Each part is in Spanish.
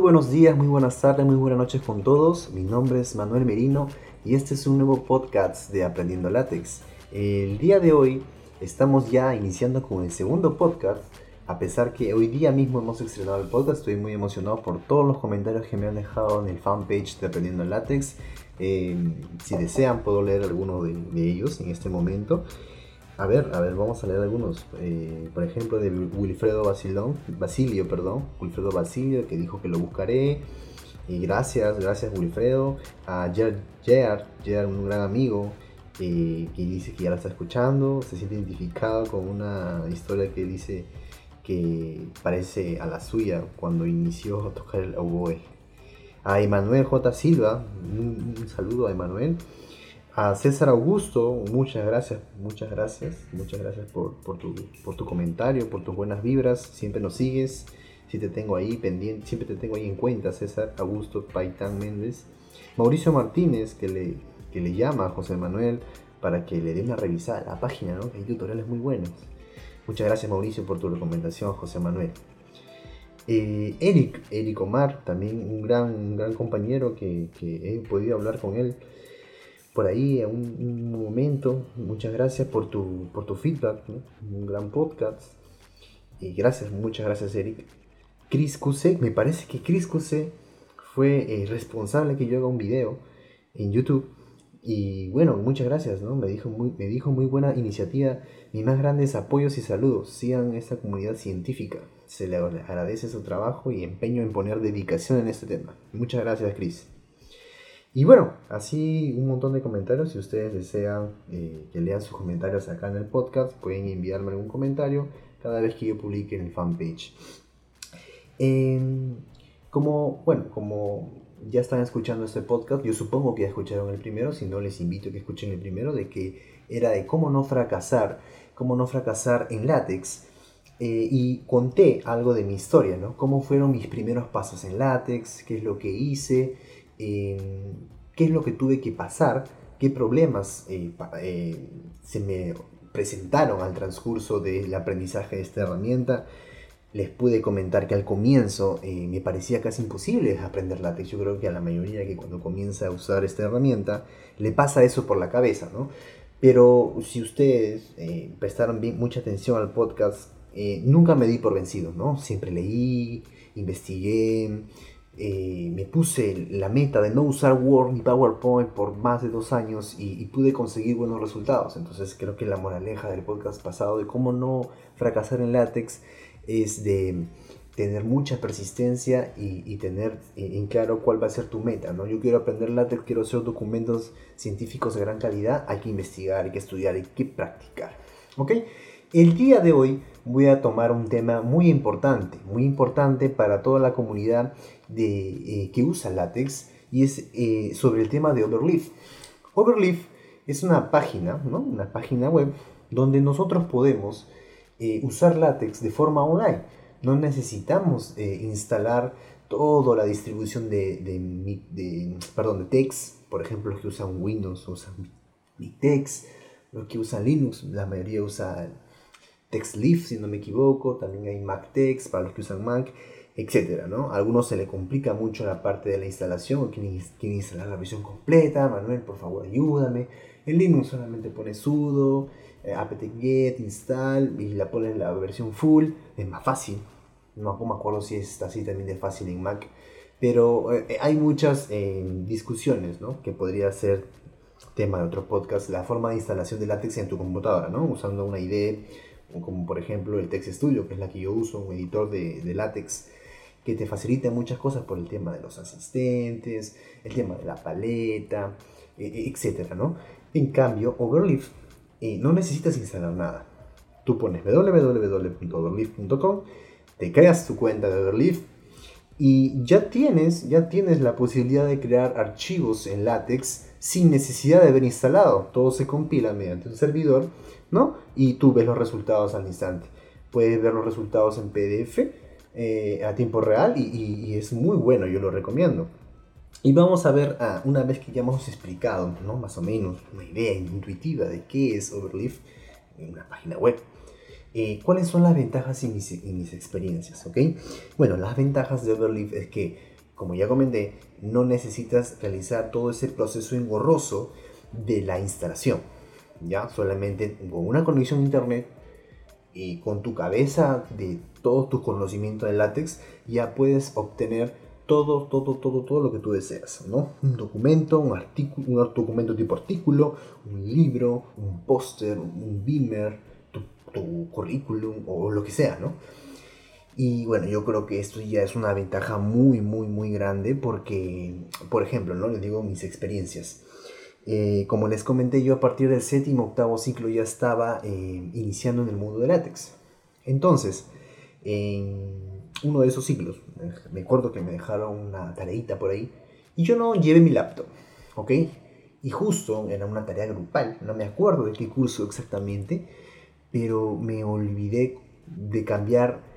Buenos días, muy buenas tardes, muy buenas noches con todos. Mi nombre es Manuel Merino y este es un nuevo podcast de Aprendiendo Látex. El día de hoy estamos ya iniciando con el segundo podcast. A pesar que hoy día mismo hemos estrenado el podcast, estoy muy emocionado por todos los comentarios que me han dejado en el fanpage de Aprendiendo Látex. Eh, si desean, puedo leer algunos de, de ellos en este momento. A ver, a ver, vamos a leer algunos. Eh, por ejemplo, de Wilfredo Basilón, Basilio, perdón. Wilfredo Basilio, que dijo que lo buscaré. Y gracias, gracias Wilfredo. A Gerard, Gerard, un gran amigo, eh, que dice que ya la está escuchando. Se siente identificado con una historia que dice que parece a la suya cuando inició a tocar el oboe. A Emanuel J. Silva, un saludo a Emanuel. A César Augusto, muchas gracias, muchas gracias, muchas gracias por, tu, por tu comentario, por tus buenas vibras, siempre nos sigues, si te tengo ahí pendiente, siempre te tengo ahí en cuenta, César Augusto Paitán Méndez. Mauricio Martínez, que le, que le llama a José Manuel para que le dé una revisada a la página, ¿no? hay tutoriales muy buenos. Muchas gracias Mauricio por tu recomendación, José Manuel. Eh, Eric, Eric Omar, también un gran, un gran compañero que he podido hablar con él por ahí en un, momento. Muchas gracias por tu, por tu feedback, un gran podcast. Y gracias, muchas gracias Eric. Chris Cuse, me parece que Chris Cuse fue eh, responsable que yo haga un video en YouTube. Y bueno, muchas gracias, ¿no? Me dijo muy, me dijo muy buena iniciativa. Mis más grandes apoyos y saludos. Sigan esta comunidad científica. Se le agradece su trabajo y empeño en poner dedicación en este tema. Muchas gracias, Chris. Y bueno, así un montón de comentarios. Si ustedes desean eh, que lean sus comentarios acá en el podcast, pueden enviarme algún comentario cada vez que yo publique en el fanpage. como, bueno, como ya están escuchando este podcast, yo supongo que ya escucharon el primero, si no les invito a que escuchen el primero, de que era de cómo no fracasar, cómo no fracasar en látex. Eh, y conté algo de mi historia, ¿no? Cómo fueron mis primeros pasos en látex, qué es lo que hice, qué es lo que tuve que pasar, qué problemas eh, eh, se me presentaron al transcurso del aprendizaje de esta herramienta. Les pude comentar que al comienzo eh, me parecía casi imposible aprender látex. Yo creo que a la mayoría que cuando comienza a usar esta herramienta le pasa eso por la cabeza, ¿no? Pero si ustedes prestaron bien, mucha atención al podcast, nunca me di por vencido, ¿no? Siempre leí, investigué, eh, me puse la meta de no usar Word ni PowerPoint por más de dos años y, pude conseguir buenos resultados. Entonces creo que la moraleja del podcast pasado de cómo no fracasar en látex es de tener mucha persistencia y, tener en claro cuál va a ser tu meta. ¿no? Yo quiero aprender látex, quiero hacer documentos científicos de gran calidad, hay que investigar, hay que estudiar, hay que practicar. El día de hoy voy a tomar un tema muy importante, muy importante para toda la comunidad de, eh, que usa látex y es eh, sobre el tema de Overleaf. Overleaf es una página, ¿no? una página web donde nosotros podemos eh, usar látex de forma online. No necesitamos instalar toda la distribución de, de, perdón, de text, por ejemplo, los que usan Windows usan Vitex, los que usan Linux, la mayoría usa TextLeaf, si no me equivoco, también hay MacText para los que usan Mac, etcétera, ¿no? A algunos se le complica mucho la parte de la instalación, o quieren, instalar la versión completa, Manuel, por favor, ayúdame. En Linux solamente pone sudo, eh, apt-get, install, y la pones la versión full, es más fácil. No me acuerdo si es así también de fácil en Mac, pero eh, hay muchas eh, discusiones, ¿no? Que podría ser tema de otro podcast, la forma de instalación de látex en tu computadora, ¿no? Usando una IDE como por ejemplo el Text Studio, que es la que yo uso, un editor de, de látex que te facilita muchas cosas por el tema de los asistentes, el tema de la paleta, e, e, etcétera, ¿no? En cambio, Overleaf eh, no necesitas instalar nada. Tú pones www.overleaf.com, te creas tu cuenta de Overleaf y ya tienes, ya tienes la posibilidad de crear archivos en látex sin necesidad de haber instalado. Todo se compila mediante un servidor ¿no? Y tú ves los resultados al instante. Puedes ver los resultados en PDF eh, a tiempo real y, es muy bueno, yo lo recomiendo. Y vamos a ver, ah, una vez que ya hemos explicado, ¿no? Más o menos una idea intuitiva de qué es Overleaf en una página web. Eh, ¿Cuáles son las ventajas y mis, experiencias? Bueno, las ventajas de Overleaf es que, como ya comenté, no necesitas realizar todo ese proceso engorroso de la instalación. Ya solamente con una conexión a internet y con tu cabeza de todo tu conocimiento de látex ya puedes obtener todo, todo, todo, todo lo que tú deseas, ¿no? Un documento, un artículo, un documento tipo artículo, un libro, un póster, un beamer, tu, tu, currículum o lo que sea, ¿no? Y bueno, yo creo que esto ya es una ventaja muy, muy, muy grande porque, por ejemplo, ¿no? Les digo mis experiencias. Eh, como les comenté, yo a partir del séptimo, octavo ciclo ya estaba eh, iniciando en el mundo de látex. Entonces, en uno de esos ciclos. Me acuerdo que me dejaron una tareita por ahí y yo no llevé mi laptop, ¿ok? Y justo era una tarea grupal, no me acuerdo de qué curso exactamente, pero me olvidé de cambiar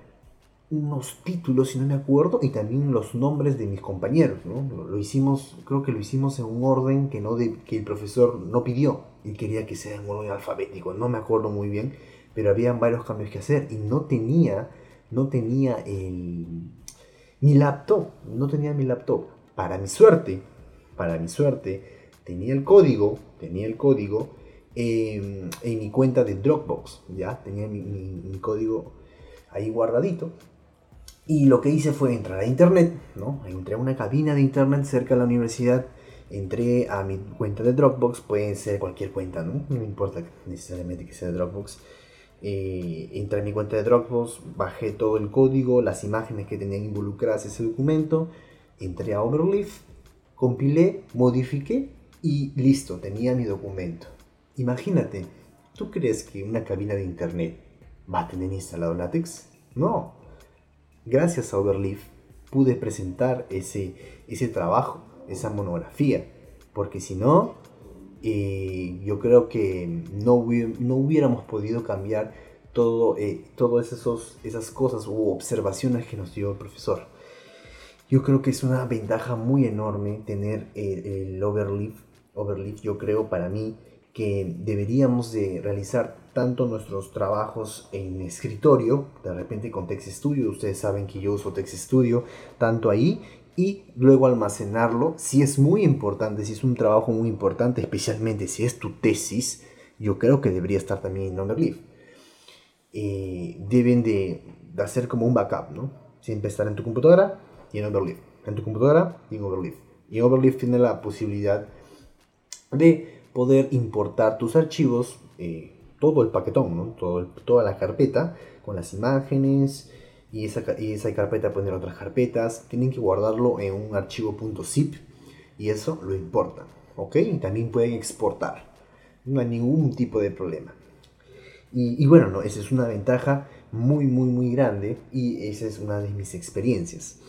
unos títulos, si no me acuerdo, y también los nombres de mis compañeros, ¿no? Lo, hicimos, creo que lo hicimos en un orden que, no de, que el profesor no pidió y quería que sea en orden alfabético, no me acuerdo muy bien, pero había varios cambios que hacer y no tenía no tenía el, mi laptop, no tenía mi laptop. Para mi suerte, para mi suerte, tenía el código, tenía el código en mi cuenta de Dropbox, ya, tenía mi, código ahí guardadito. Y lo que hice fue entrar a internet, ¿no? Entré a una cabina de internet cerca de la universidad, entré a mi cuenta de Dropbox, puede ser cualquier cuenta, ¿no? No me importa necesariamente que sea de Dropbox eh, entré en mi cuenta de Dropbox, bajé todo el código, las imágenes que tenían involucradas ese documento, entré a Overleaf, compilé, modifiqué y listo, tenía mi documento. Imagínate, ¿tú crees que una cabina de internet va a tener instalado LaTeX? No. Gracias a Overleaf pude presentar ese, ese trabajo, esa monografía, porque si no, y yo creo que no, no hubiéramos podido cambiar todo, eh, todas esos, esas cosas u observaciones que nos dio el profesor. Yo creo que es una ventaja muy enorme tener el, el overleaf, overleaf. Yo creo para mí que deberíamos de realizar tanto nuestros trabajos en escritorio, de repente con Text Studio, ustedes saben que yo uso Text Studio, tanto ahí y luego almacenarlo. Si es muy importante, si es un trabajo muy importante, especialmente si es tu tesis, yo creo que debería estar también en Overleaf. Eh, deben de, hacer como un backup, ¿no? Siempre estar en tu computadora y en Overleaf. En tu computadora y en Overleaf. Y Overleaf tiene la posibilidad de poder importar tus archivos, eh, todo el paquetón, ¿no? Todo toda la carpeta con las imágenes, y esa, y esa carpeta poner otras carpetas. Tienen que guardarlo en un archivo .zip y eso lo importan. ¿Ok? Y también pueden exportar. No hay ningún tipo de problema. Y, bueno, no, esa es una ventaja muy, muy, muy grande y esa es una de mis experiencias.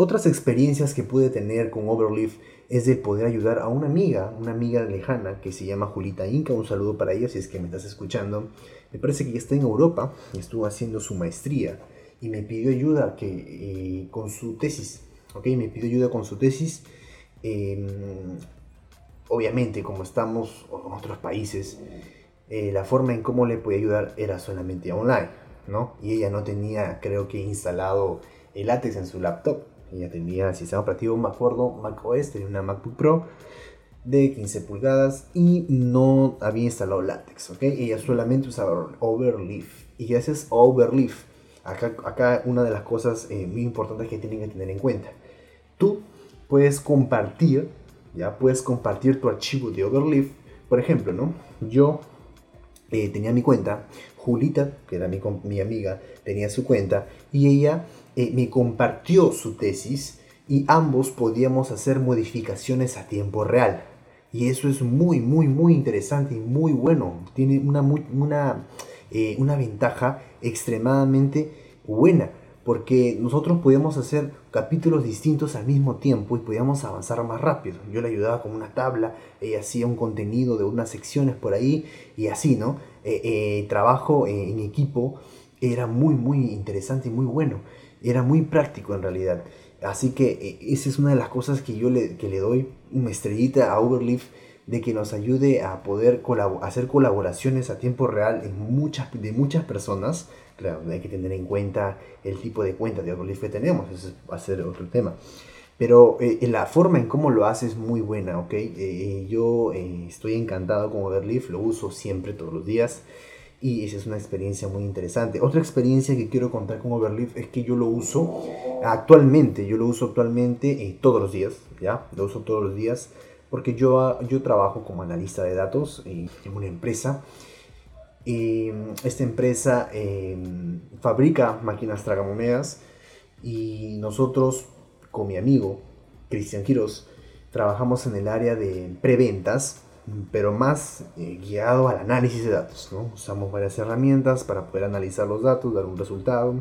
Otras experiencias que pude tener con Overleaf es de poder ayudar a una amiga, una amiga lejana que se llama Julita Inca. Un saludo para ella si es que me estás escuchando. Me parece que ya está en Europa estuvo haciendo su maestría y me pidió ayuda que, eh, con su tesis. ¿ok? Me pidió ayuda con su tesis. Em, obviamente, como estamos en otros países, eh, la forma en cómo le podía ayudar era solamente online, ¿no? Y ella no tenía, creo que, instalado el látex en su laptop. Ella tenía sistema operativo, me acuerdo, Mac OS, tenía una MacBook Pro de 15 pulgadas y no había instalado látex, ¿ok? Ella solamente usaba Overleaf. Y gracias a Overleaf Acá, una de las cosas eh, muy importantes que tienen que tener en cuenta. Tú puedes compartir, ya puedes compartir tu archivo de Overleaf. Por ejemplo, ¿no? Yo eh, tenía mi cuenta, Julita, que era mi, mi, amiga, tenía su cuenta y ella eh, me compartió su tesis y ambos podíamos hacer modificaciones a tiempo real. Y eso es muy, muy, muy interesante y muy bueno. Tiene una, una, una ventaja extremadamente buena, porque nosotros podíamos hacer capítulos distintos al mismo tiempo y podíamos avanzar más rápido. Yo le ayudaba con una tabla, ella hacía un contenido de unas secciones por ahí y así, ¿no? Eh, eh, trabajo en equipo era muy, muy interesante y muy bueno. Era muy práctico en realidad. Así que eh, esa es una de las cosas que yo le, que le doy una estrellita a Overleaf de que nos ayude a poder hacer colaboraciones a tiempo real en muchas, de muchas personas. Claro, hay que tener en cuenta el tipo de cuenta de Overleaf que tenemos, ese va a ser otro tema. Pero eh, la forma en cómo lo hace es muy buena, ¿ok? Eh, eh, yo estoy encantado con Overleaf, lo uso siempre, todos los días. Y esa es una experiencia muy interesante. Otra experiencia que quiero contar con Overleaf es que yo lo uso actualmente, yo lo uso actualmente todos los días, ¿ya? Lo uso todos los días porque yo, yo trabajo como analista de datos en una empresa. Y esta empresa em, fabrica máquinas tragamonedas y nosotros con mi amigo Cristian Quiroz trabajamos en el área de preventas, pero más eh, guiado al análisis de datos. ¿no? Usamos varias herramientas para poder analizar los datos, dar un resultado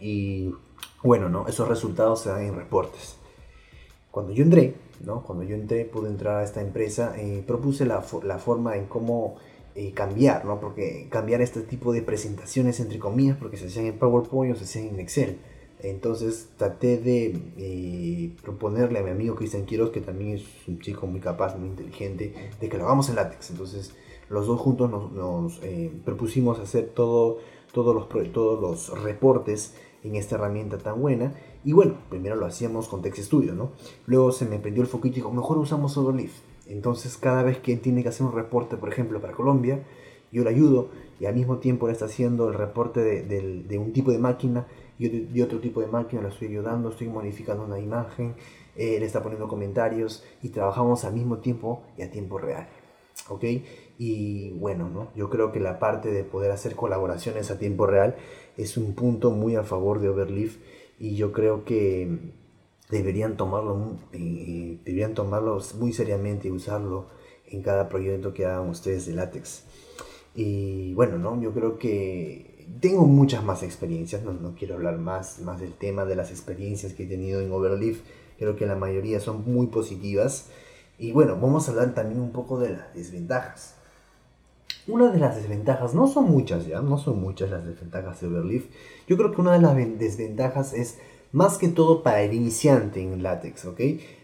y bueno, ¿no? esos resultados se dan en reportes. Cuando yo entré, ¿no? cuando yo entré, pude entrar a esta empresa, eh, propuse la, la, forma en cómo eh, cambiar, ¿no? porque cambiar este tipo de presentaciones, entre comillas, porque se hacían en PowerPoint o se hacían en Excel entonces traté de eh, proponerle a mi amigo Cristian Quiroz, que también es un chico muy capaz, muy inteligente, de que lo hagamos en látex. Entonces los dos juntos nos, eh, propusimos hacer todo, todos, los, todos los reportes en esta herramienta tan buena. Y bueno, primero lo hacíamos con Text Studio, ¿no? Luego se me prendió el foquito y dijo, mejor usamos Overleaf. Entonces cada vez que tiene que hacer un reporte, por ejemplo, para Colombia, yo le ayudo y al mismo tiempo está haciendo el reporte de un tipo de máquina y, otro tipo de máquina lo estoy ayudando, estoy modificando una imagen, eh, le está poniendo comentarios y trabajamos al mismo tiempo y a tiempo real. ¿Ok? Y bueno, ¿no? yo creo que la parte de poder hacer colaboraciones a tiempo real es un punto muy a favor de Overleaf y yo creo que deberían tomarlo, eh, deberían tomarlo muy seriamente y usarlo en cada proyecto que hagan ustedes de látex. Y bueno, ¿no? yo creo que tengo muchas más experiencias, no, no, quiero hablar más, más del tema de las experiencias que he tenido en Overleaf, creo que la mayoría son muy positivas. Y bueno, vamos a hablar también un poco de las desventajas. Una de las desventajas, no son muchas ya, no son muchas las desventajas de Overleaf. Yo creo que una de las desventajas es más que todo para el iniciante en LaTeX, ¿ok?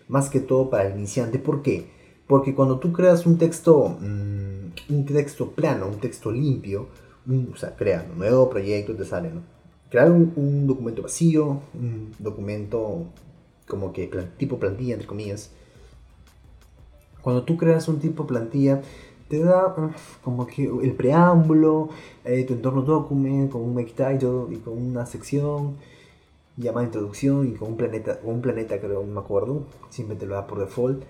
Más que todo para el iniciante. ¿Por qué? Porque cuando tú creas un texto, mm, un texto plano, un texto limpio, o sea, crear un nuevo proyecto, te sale, ¿no? Crear un, documento vacío, un documento como que tipo plantilla, entre comillas. Cuando tú creas un tipo plantilla, te da como que el preámbulo, eh, tu entorno document, con un make title y con una sección llamada introducción y con un planeta, un planeta creo, no me acuerdo, siempre te lo da por default.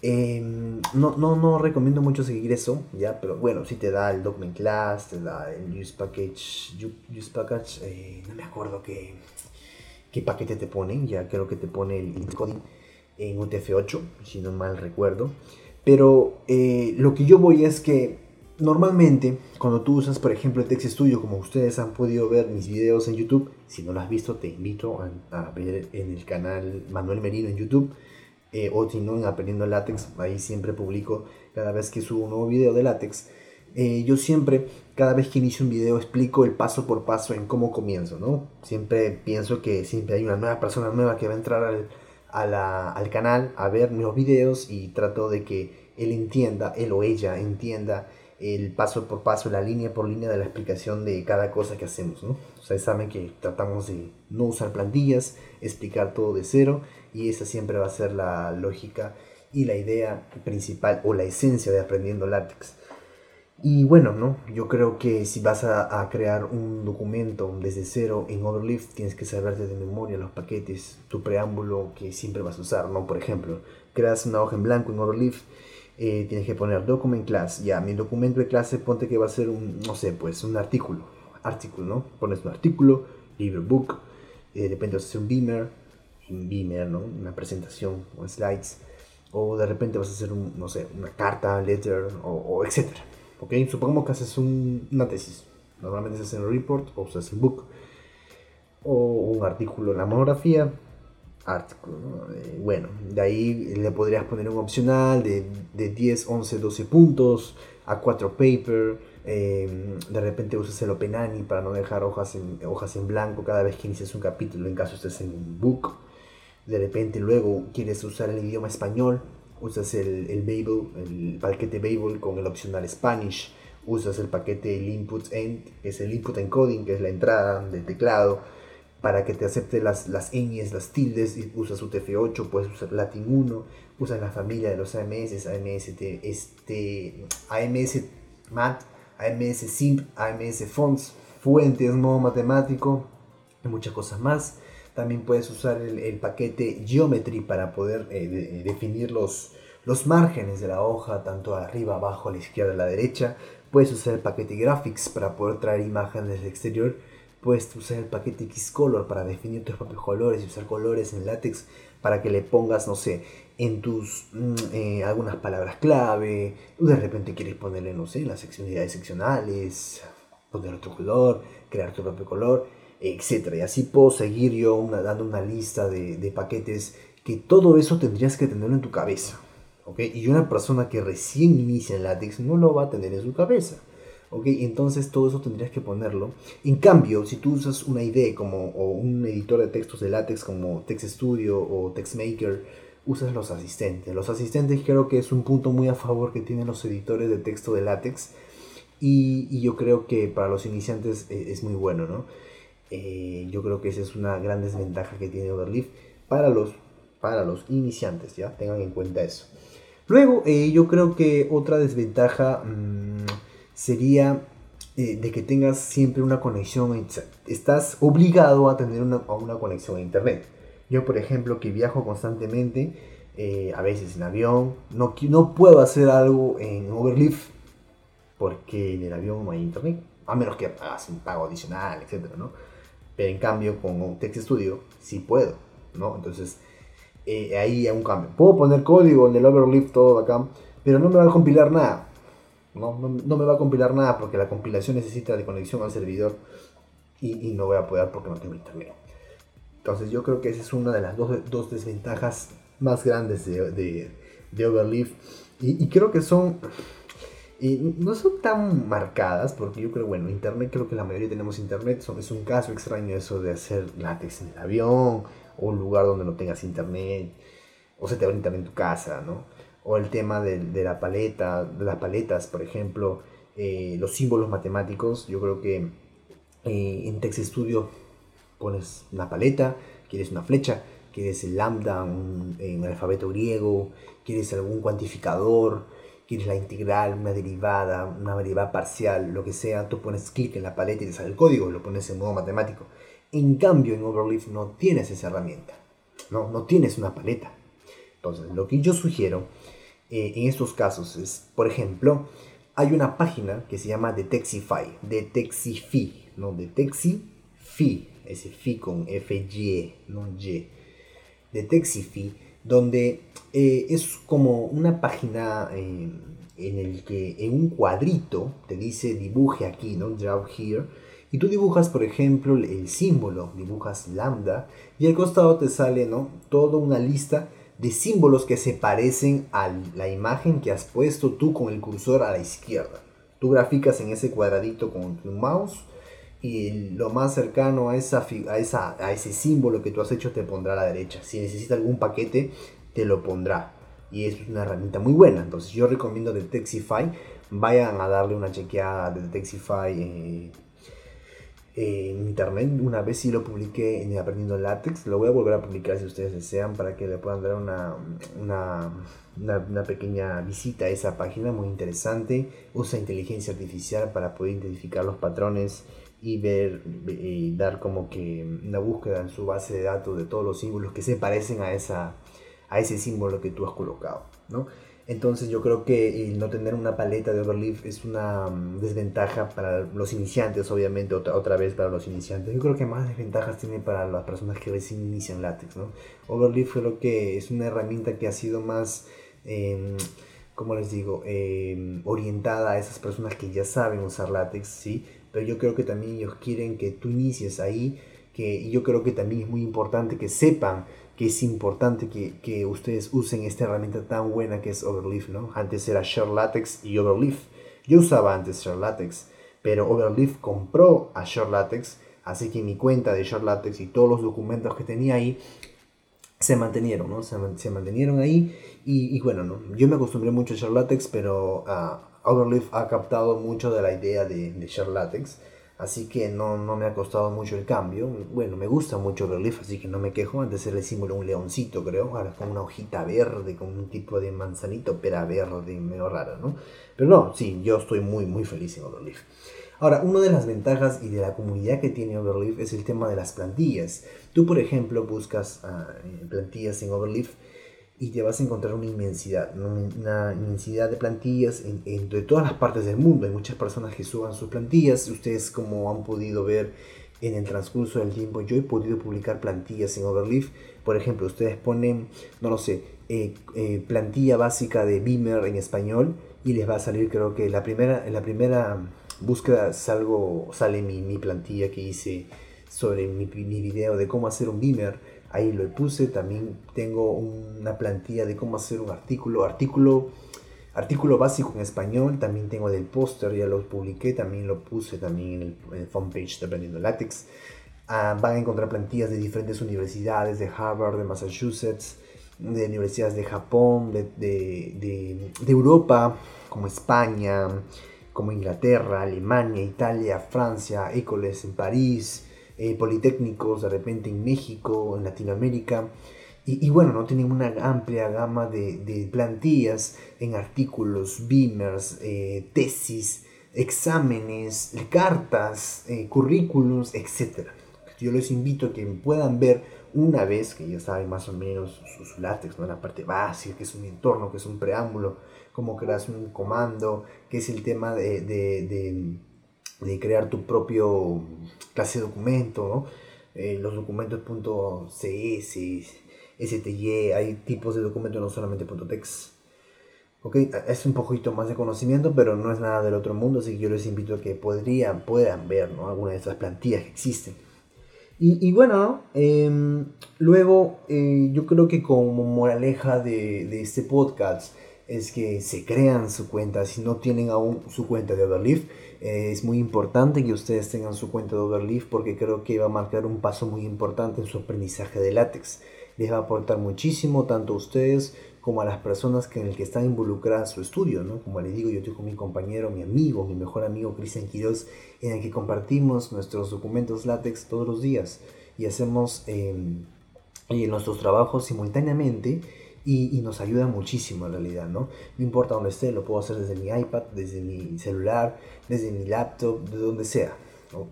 Em, no, no, no recomiendo mucho seguir eso, ya, pero bueno, si te da el document class, te da el use package, use package, eh, no me acuerdo qué, qué paquete te ponen, ya creo que te pone el encoding en UTF-8, si no mal recuerdo. Pero eh, lo que yo voy es que normalmente cuando tú usas, por ejemplo, el Text Studio, como ustedes han podido ver mis videos en YouTube, si no lo has visto, te invito a, a ver en el canal Manuel Merino en YouTube eh, o si no en Aprendiendo Látex, ahí siempre publico cada vez que subo un nuevo video de látex. Eh, yo siempre, cada vez que inicio un video, explico el paso por paso en cómo comienzo, ¿no? Siempre pienso que siempre hay una nueva persona nueva que va a entrar al, al canal a ver mis videos y trato de que él entienda, él o ella entienda el paso por paso, la línea por línea de la explicación de cada cosa que hacemos, ¿no? Ustedes saben que tratamos de no usar plantillas, explicar todo de cero y esa siempre va a ser la lógica y la idea principal o la esencia de aprendiendo látex. Y bueno, ¿no? Yo creo que si vas a, crear un documento desde cero en Overleaf, tienes que saber de memoria los paquetes, tu preámbulo que siempre vas a usar, ¿no? Por ejemplo, creas una hoja en blanco en Overleaf, eh, tienes que poner document class, ya, mi documento de clase, ponte que va a ser un, no sé, pues un artículo, artículo, ¿no? Pones un artículo, libro book, eh, de repente vas a hacer un beamer, un beamer, ¿no? Una presentación o slides. O de repente vas a hacer, un, no sé, una carta, letter, o, o etcétera. ¿Ok? Supongamos que haces una tesis. Normalmente se hace un report o se hace un book. O un artículo en la monografía. Artículo, eh, bueno, de ahí le podrías poner un opcional de, de 10, 11, 12 puntos a 4 paper. Em, de repente usas el OpenAni para no dejar hojas en, hojas en blanco cada vez que inicias un capítulo en caso estés en un book de repente luego quieres usar el idioma español, usas el, el Babel, el paquete Babel con el opcional Spanish, usas el paquete el input end, que es el input encoding, que es la entrada del teclado, para que te acepte las, las ñes, las tildes, y usas UTF-8, puedes usar Latin 1, usas la familia de los AMS, AMS, este, AMS MAT, AMS SIMP, AMS Fonts, fuentes, modo matemático, y muchas cosas más. También puedes usar el, paquete Geometry para poder eh, definir los, los márgenes de la hoja, tanto arriba, abajo, a la izquierda, a la derecha. Puedes usar el paquete Graphics para poder traer imágenes del exterior. Puedes usar el paquete Xcolor para definir tus propios colores y usar colores en látex para que le pongas, no sé, en tus mm, eh, algunas palabras clave. O de repente quieres ponerle, no sé, las seccionalidades seccionales, poner otro color, crear tu propio color, etc. Y así puedo seguir yo dando una lista de, paquetes que todo eso tendrías que tenerlo en tu cabeza. Y una persona que recién inicia en látex no lo va a tener en su cabeza. ¿ok? Entonces todo eso tendrías que ponerlo. En cambio, si tú usas una IDE como, o un editor de textos de látex como Text Studio o TextMaker, usas los asistentes. Los asistentes creo que es un punto muy a favor que tienen los editores de texto de látex. Y, yo creo que para los iniciantes eh, es, muy bueno, ¿no? Eh, yo creo que esa es una gran desventaja que tiene Overleaf para los, para los iniciantes, ¿ya? Tengan en cuenta eso. Luego, eh, yo creo que otra desventaja mm, sería eh, de que tengas siempre una conexión, estás obligado a tener una, conexión a internet. Yo, por ejemplo, que viajo constantemente, a veces en avión, no, no puedo hacer algo en Overleaf porque en el avión no hay internet, a menos que hagas un pago adicional, etc. ¿no? Pero en cambio con Text Studio sí puedo, ¿no? Entonces eh, ahí hay un cambio. Puedo poner código en el overleaf todo acá, pero no me va a compilar nada. No, no, me va a compilar nada porque la compilación necesita de conexión al servidor y, no voy a poder porque no tengo internet. Entonces yo creo que esa es una de las dos, dos desventajas más grandes de, de, Overleaf. Y, creo que son... Y no son tan marcadas porque yo creo, bueno, internet, creo que la mayoría tenemos internet. Es un caso extraño eso de hacer látex en el avión o un lugar donde no tengas internet, o se te va internet en tu casa, ¿no? O el tema de, la paleta, de las paletas, por ejemplo, eh, los símbolos matemáticos, yo creo que eh, en Text Studio pones una paleta, quieres una flecha, quieres el lambda en alfabeto griego, quieres algún cuantificador, quieres la integral, una derivada, una derivada parcial, lo que sea, tú pones clic en la paleta y te sale el código, lo pones en modo matemático. En cambio, en Overleaf no tienes esa herramienta, no, no tienes una paleta. Entonces, lo que yo sugiero eh, en estos casos es, por ejemplo, hay una página que se llama Detexify, Detexify, ¿no? Detexify, ese fi con F-Y, no Y. Detexify, donde eh, es como una página eh, en el que en un cuadrito te dice dibuje aquí, ¿no? Draw here y tú dibujas, por ejemplo, el símbolo, dibujas lambda, y al costado te sale, ¿no? Toda una lista de símbolos que se parecen a la imagen que has puesto tú con el cursor a la izquierda. Tú graficas en ese cuadradito con tu mouse y lo más cercano a, esa, a, esa, a ese símbolo que tú has hecho te pondrá a la derecha. Si necesita algún paquete, te lo pondrá. Y es una herramienta muy buena. Entonces yo recomiendo Detexify. Vayan a darle una chequeada de Detexify. Eh, en internet. Una vez sí lo publiqué en Aprendiendo Látex. Lo voy a volver a publicar si ustedes desean para que le puedan dar una, una, una, pequeña visita a esa página muy interesante. Usa inteligencia artificial para poder identificar los patrones y ver y dar como que una búsqueda en su base de datos de todos los símbolos que se parecen a, esa, a ese símbolo que tú has colocado. ¿no? Entonces yo creo que no tener una paleta de Overleaf es una mm, desventaja para los iniciantes, obviamente, otra, otra vez para los iniciantes. Yo creo que más desventajas tiene para las personas que recién inician látex, ¿no? Overleaf creo que es una herramienta que ha sido más, eh, como les digo, em, orientada a esas personas que ya saben usar látex, ¿sí? Pero yo creo que también ellos quieren que tú inicies ahí, que, y yo creo que también es muy importante que sepan que es importante que, ustedes usen esta herramienta tan buena que es Overleaf, ¿no? Antes era Share Latex y Overleaf. Yo usaba antes Share Latex, pero Overleaf compró a Share Latex, así que mi cuenta de Share Latex y todos los documentos que tenía ahí se mantenieron, ¿no? Se, se ahí y, bueno, ¿no? Yo me acostumbré mucho a Share Latex, pero uh, Overleaf ha captado mucho de la idea de, de Latex, así que no, no me ha costado mucho el cambio. Bueno, me gusta mucho Overleaf, así que no me quejo. Antes era el símbolo un leoncito, creo, ahora con una hojita verde, con un tipo de manzanito, pera verde, medio raro, ¿no? Pero no, sí, yo estoy muy, muy feliz en Overleaf. Ahora, una de las ventajas y de la comunidad que tiene Overleaf es el tema de las plantillas. Tú, por ejemplo, buscas uh, plantillas en Overleaf y te vas a encontrar una inmensidad, una inmensidad de plantillas en, en, de todas las partes del mundo. Hay muchas personas que suban sus plantillas. Ustedes, como han podido ver en el transcurso del tiempo, yo he podido publicar plantillas en Overleaf. Por ejemplo, ustedes ponen, no lo sé, eh, eh, plantilla básica de Beamer en español y les va a salir, creo que la primera, la primera búsqueda salgo, sale mi, mi plantilla que hice sobre mi, mi, video de cómo hacer un beamer. Ahí lo puse. También tengo una plantilla de cómo hacer un artículo. Artículo, artículo básico en español. También tengo del póster, ya lo publiqué. También lo puse también en el, en el fanpage de Aprendiendo Latex. Uh, van a encontrar plantillas de diferentes universidades, de Harvard, de Massachusetts, de universidades de Japón, de, de, de, de Europa, como España, como Inglaterra, Alemania, Italia, Francia, écoles en París, eh, politécnicos de repente en México, en Latinoamérica. Y, bueno, no tienen una amplia gama de, plantillas en artículos, beamers, eh, tesis, exámenes, cartas, eh, currículums, etc. Yo les invito a que puedan ver una vez que ya saben más o menos sus látex, ¿no? la parte básica, que es un entorno, que es un preámbulo, cómo creas un comando, que es el tema de, crear tu propio clase de documento. Eh, los documentos .cs, STY, hay tipos de documentos, no solamente .text. Ok, es un poquito más de conocimiento, pero no es nada del otro mundo, así que yo les invito a que podrían, puedan ver ¿no? algunas de estas plantillas que existen. Y, y bueno, eh, luego eh, yo creo que como moraleja de, de este podcast, es que se crean su cuenta. Si no tienen aún su cuenta de Overleaf, eh, es muy importante que ustedes tengan su cuenta de Overleaf porque creo que va a marcar un paso muy importante en su aprendizaje de látex. Les va a aportar muchísimo tanto a ustedes como a las personas que en el que están involucradas su estudio, ¿no? Como les digo, yo estoy con mi compañero, mi amigo, mi mejor amigo Cristian Quiroz, en el que compartimos nuestros documentos látex todos los días y hacemos eh, nuestros trabajos simultáneamente y, nos ayuda muchísimo en realidad, ¿no? No importa dónde esté, lo puedo hacer desde mi iPad, desde mi celular, desde mi laptop, de donde sea.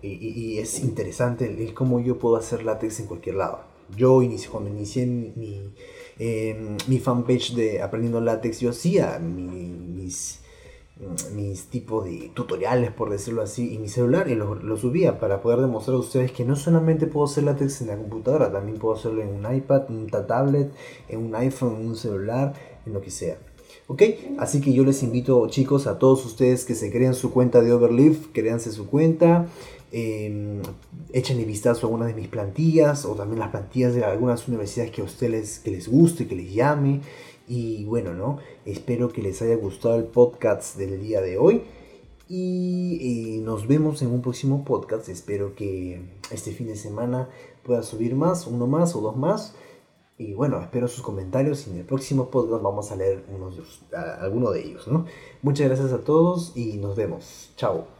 Y, es interesante el, cómo yo puedo hacer látex en cualquier lado. Yo inicio, cuando inicié mi, eh, mi fanpage de Aprendiendo Látex, yo hacía mis mis tipos de tutoriales, por decirlo así, en mi celular y lo, subía para poder demostrar a ustedes que no solamente puedo hacer látex en la computadora, también puedo hacerlo en un iPad, en una tablet, en un iPhone, en un celular, en lo que sea. ¿Ok? Así que yo les invito, chicos, a todos ustedes que se creen su cuenta de Overleaf, créanse su cuenta, eh, échenle vistazo a algunas de mis plantillas o también las plantillas de algunas universidades que a ustedes que les guste, que les llame. Y bueno, ¿no? Espero que les haya gustado el podcast del día de hoy. Y eh, nos vemos en un próximo podcast. Espero que este fin de semana pueda subir más, uno más o dos más. Y bueno, espero sus comentarios y en el próximo podcast vamos a leer unos alguno de ellos, ¿no? Muchas gracias a todos y nos vemos. Chao.